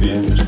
bien.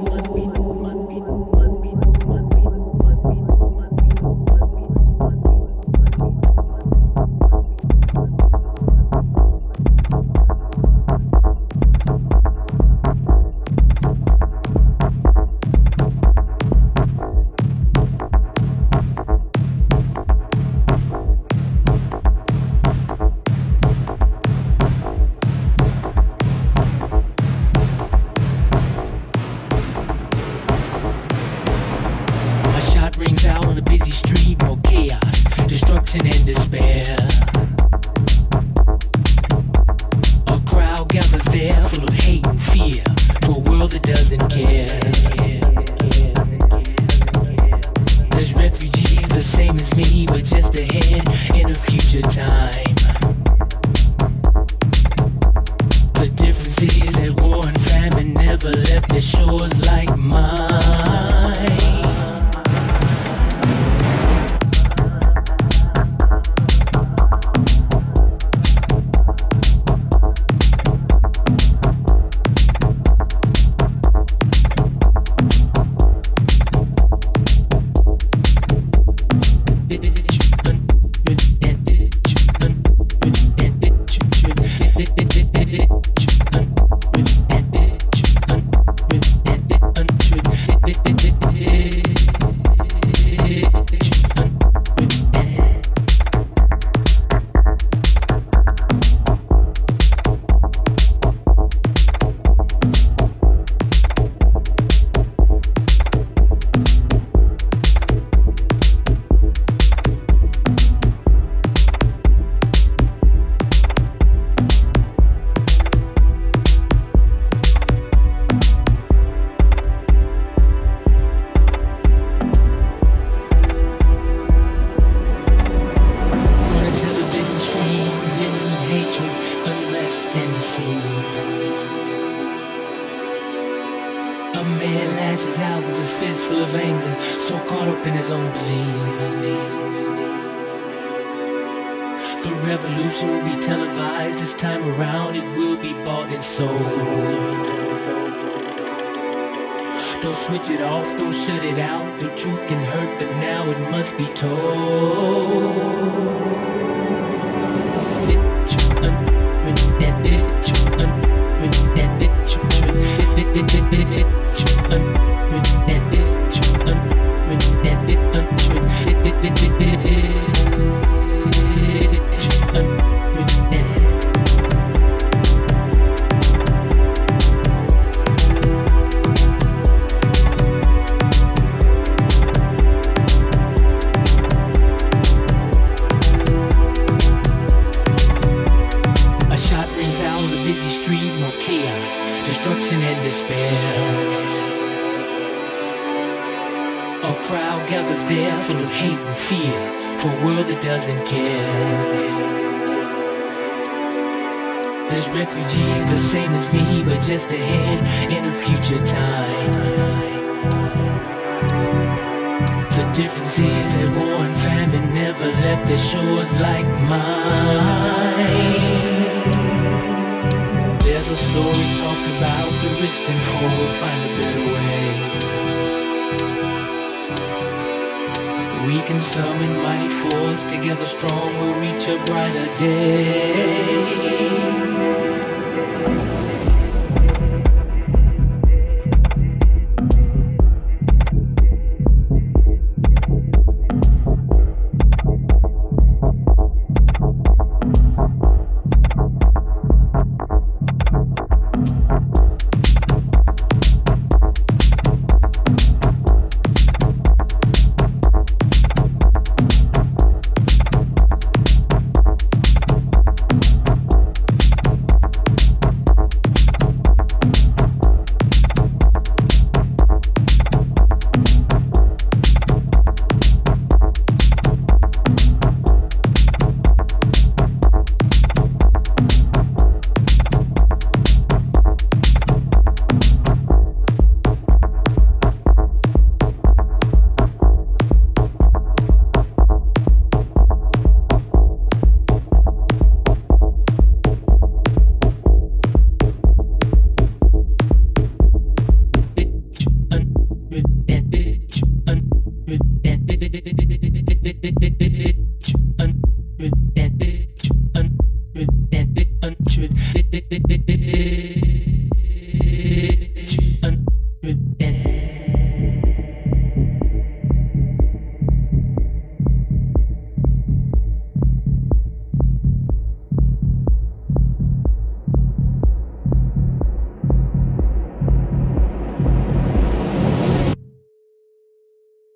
Poor find a better way. We can summon mighty force together strong, we'll reach a brighter day.